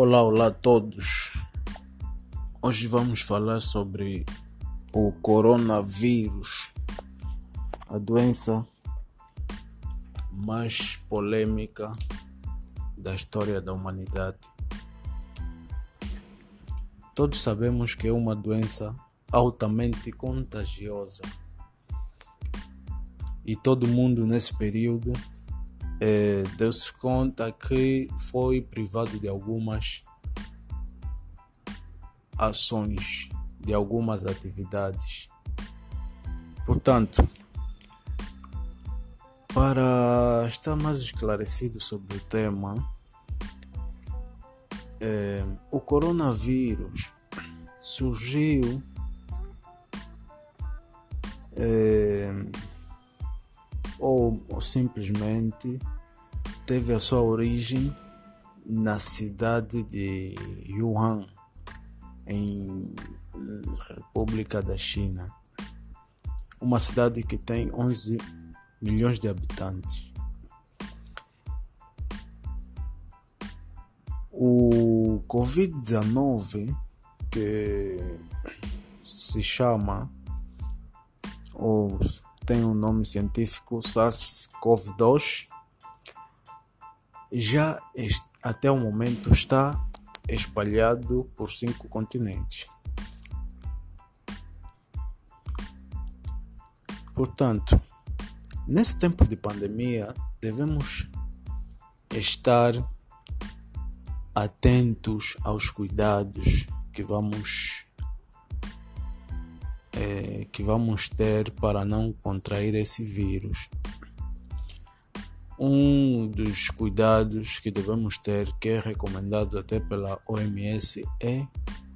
Olá, olá a todos. Hoje vamos falar sobre o coronavírus, a doença mais polêmica da história da humanidade. Todos sabemos que é uma doença altamente contagiosa e todo mundo nesse período é, deu-se conta que foi privado de algumas ações, de algumas atividades. Portanto, para estar mais esclarecido sobre o tema, é, o coronavírus surgiu é, ou, ou simplesmente teve a sua origem na cidade de Wuhan, em República da China, uma cidade que tem 11 milhões de habitantes. O Covid-19, que se chama ou tem um nome científico SARS-CoV-2 já até o momento está espalhado por cinco continentes. Portanto, nesse tempo de pandemia, devemos estar atentos aos cuidados que vamos é, que vamos ter para não contrair esse vírus. Um dos cuidados que devemos ter, que é recomendado até pela OMS, é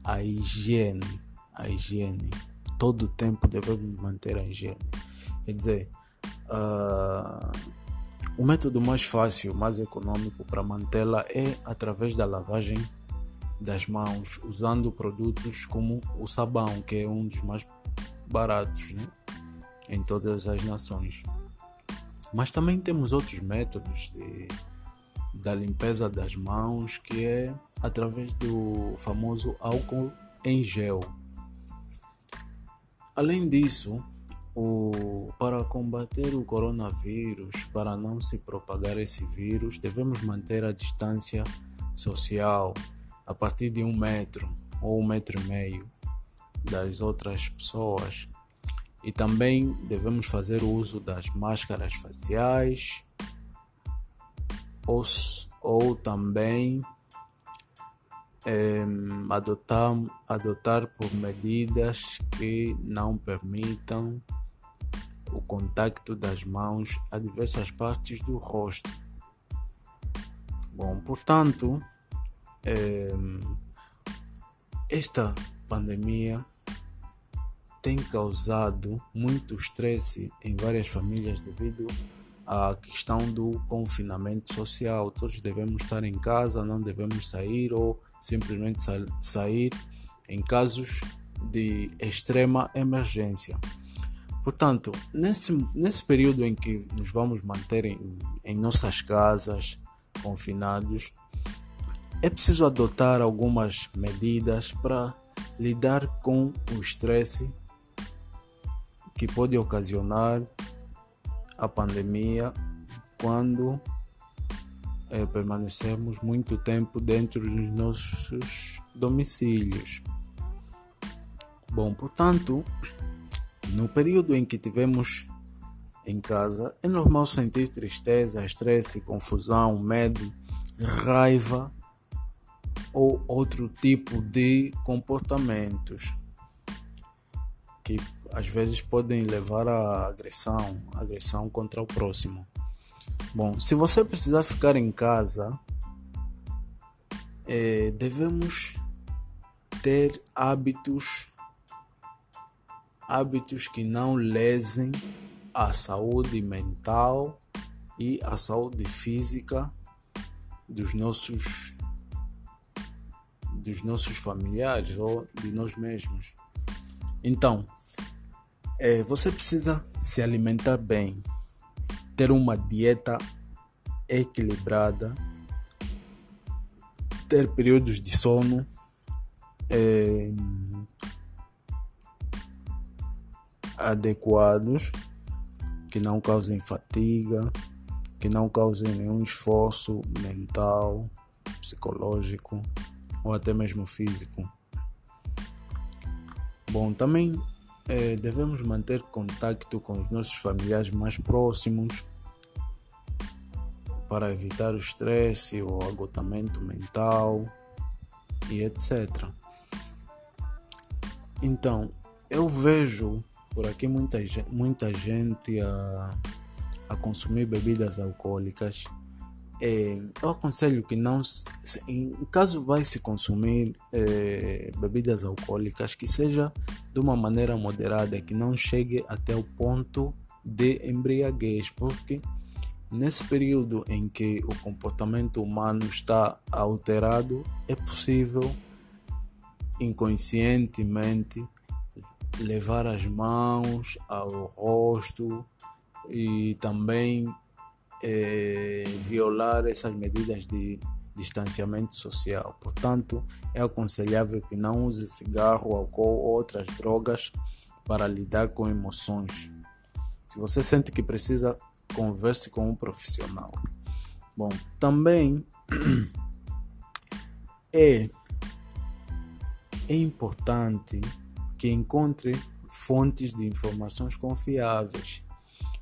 a higiene. A higiene. Todo o tempo devemos manter a higiene. Quer dizer, uh, o método mais fácil, mais econômico para mantê-la é através da lavagem das mãos, usando produtos como o sabão, que é um dos mais baratos né? em todas as nações. Mas também temos outros métodos de, da limpeza das mãos, que é através do famoso álcool em gel. Além disso, o, para combater o coronavírus, para não se propagar esse vírus, devemos manter a distância social a partir de um metro ou um metro e meio das outras pessoas e também devemos fazer uso das máscaras faciais ou, ou também é, adotar, adotar por medidas que não permitam o contacto das mãos a diversas partes do rosto. Bom, portanto, é, esta pandemia tem causado muito estresse em várias famílias devido à questão do confinamento social. Todos devemos estar em casa, não devemos sair ou simplesmente sair em casos de extrema emergência. Portanto, nesse, nesse período em que nos vamos manter em, em nossas casas, confinados, é preciso adotar algumas medidas para lidar com o estresse que pode ocasionar a pandemia quando é, permanecemos muito tempo dentro dos nossos domicílios. Bom, portanto, no período em que tivemos em casa, é normal sentir tristeza, estresse, confusão, medo, raiva ou outro tipo de comportamentos que às vezes podem levar a agressão, agressão contra o próximo. Bom, se você precisar ficar em casa, é, devemos ter hábitos hábitos que não lesem a saúde mental e a saúde física dos nossos dos nossos familiares ou de nós mesmos. Então, é, você precisa se alimentar bem, ter uma dieta equilibrada, ter períodos de sono é, adequados que não causem fadiga, que não causem nenhum esforço mental, psicológico ou até mesmo físico. Bom, também é, devemos manter contato com os nossos familiares mais próximos para evitar o estresse, o agotamento mental e etc. Então, eu vejo por aqui muita, muita gente a, a consumir bebidas alcoólicas. É, eu aconselho que não, em caso vai se consumir é, bebidas alcoólicas, que seja de uma maneira moderada, que não chegue até o ponto de embriaguez, porque Nesse período em que o comportamento humano está alterado, é possível inconscientemente levar as mãos ao rosto e também é, violar essas medidas de distanciamento social. Portanto, é aconselhável que não use cigarro, álcool ou outras drogas para lidar com emoções. Se você sente que precisa converse com um profissional. Bom, também é, é importante que encontre fontes de informações confiáveis.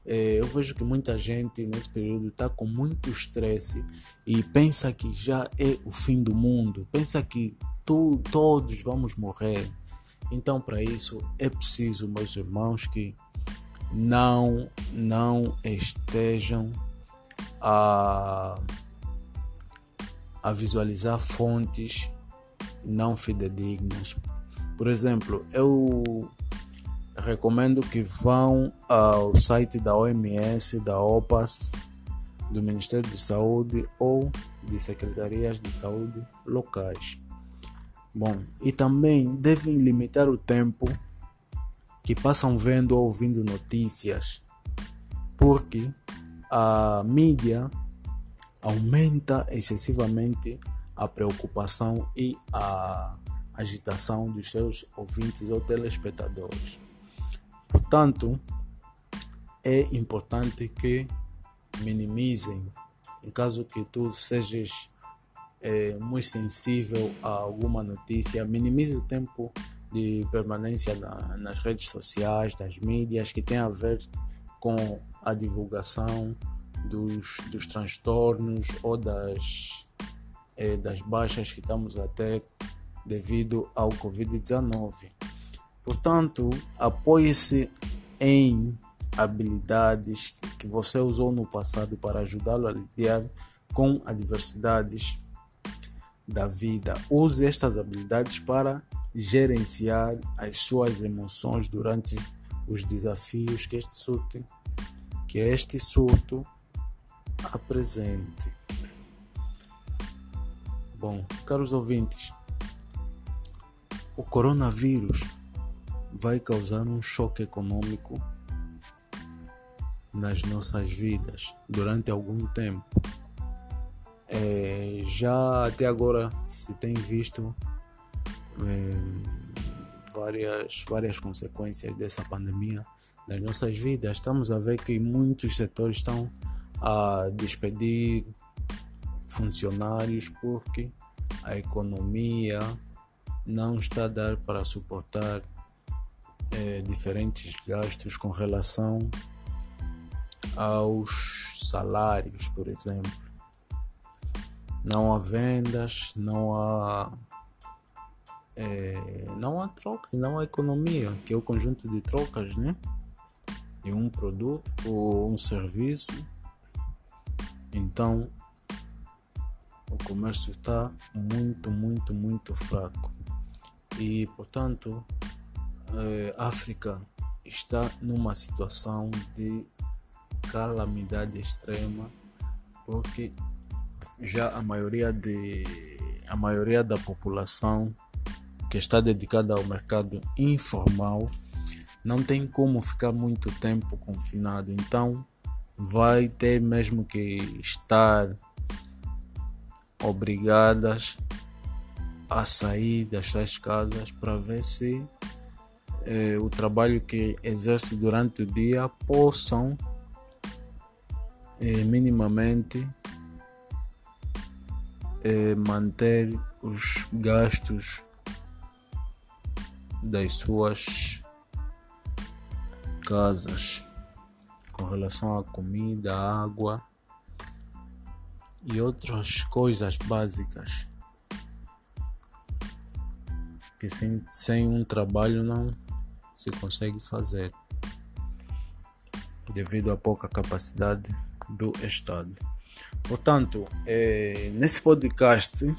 É, eu vejo que muita gente nesse período está com muito estresse e pensa que já é o fim do mundo, pensa que tu, todos vamos morrer. Então, para isso, é preciso, meus irmãos, que não, não estejam a, a visualizar fontes não fidedignas. Por exemplo, eu recomendo que vão ao site da OMS, da OPAS, do Ministério de Saúde ou de secretarias de saúde locais. Bom, e também devem limitar o tempo que passam vendo ou ouvindo notícias, porque a mídia aumenta excessivamente a preocupação e a agitação dos seus ouvintes ou telespectadores. Portanto, é importante que minimizem, em caso que tu sejas é, muito sensível a alguma notícia, minimize o tempo de permanência na, nas redes sociais, das mídias, que tem a ver com a divulgação dos, dos transtornos ou das, eh, das baixas que estamos a ter devido ao Covid-19. Portanto, apoie-se em habilidades que você usou no passado para ajudá-lo a lidar com adversidades da vida. Use estas habilidades para gerenciar as suas emoções durante os desafios que este surto, que este surto apresente. Bom, caros ouvintes, o coronavírus vai causar um choque econômico nas nossas vidas durante algum tempo. É, já até agora se tem visto é, várias, várias consequências dessa pandemia nas nossas vidas. Estamos a ver que muitos setores estão a despedir funcionários porque a economia não está a dar para suportar é, diferentes gastos com relação aos salários, por exemplo. Não há vendas, não há é, não há troca, não há economia, que é o conjunto de trocas, né? De um produto ou um serviço. Então, o comércio está muito, muito, muito fraco. E, portanto, a África está numa situação de calamidade extrema, porque já a maioria de a maioria da população que está dedicada ao mercado informal não tem como ficar muito tempo confinado, então vai ter mesmo que estar obrigadas a sair das suas casas para ver se eh, o trabalho que exerce durante o dia possam eh, minimamente eh, manter os gastos das suas casas com relação à comida, água e outras coisas básicas que sem, sem um trabalho não se consegue fazer devido à pouca capacidade do Estado. Portanto, é, nesse podcast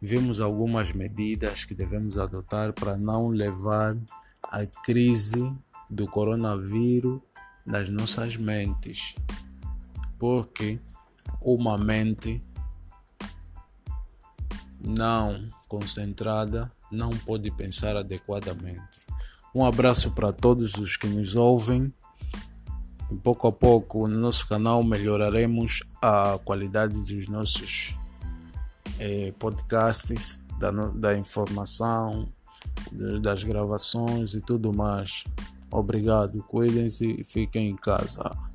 vimos algumas medidas que devemos adotar para não levar a crise do coronavírus nas nossas mentes, porque uma mente não concentrada não pode pensar adequadamente. Um abraço para todos os que nos ouvem. Pouco a pouco no nosso canal melhoraremos a qualidade dos nossos eh, podcasts, da, da informação, das gravações e tudo mais. Obrigado, cuidem-se e fiquem em casa.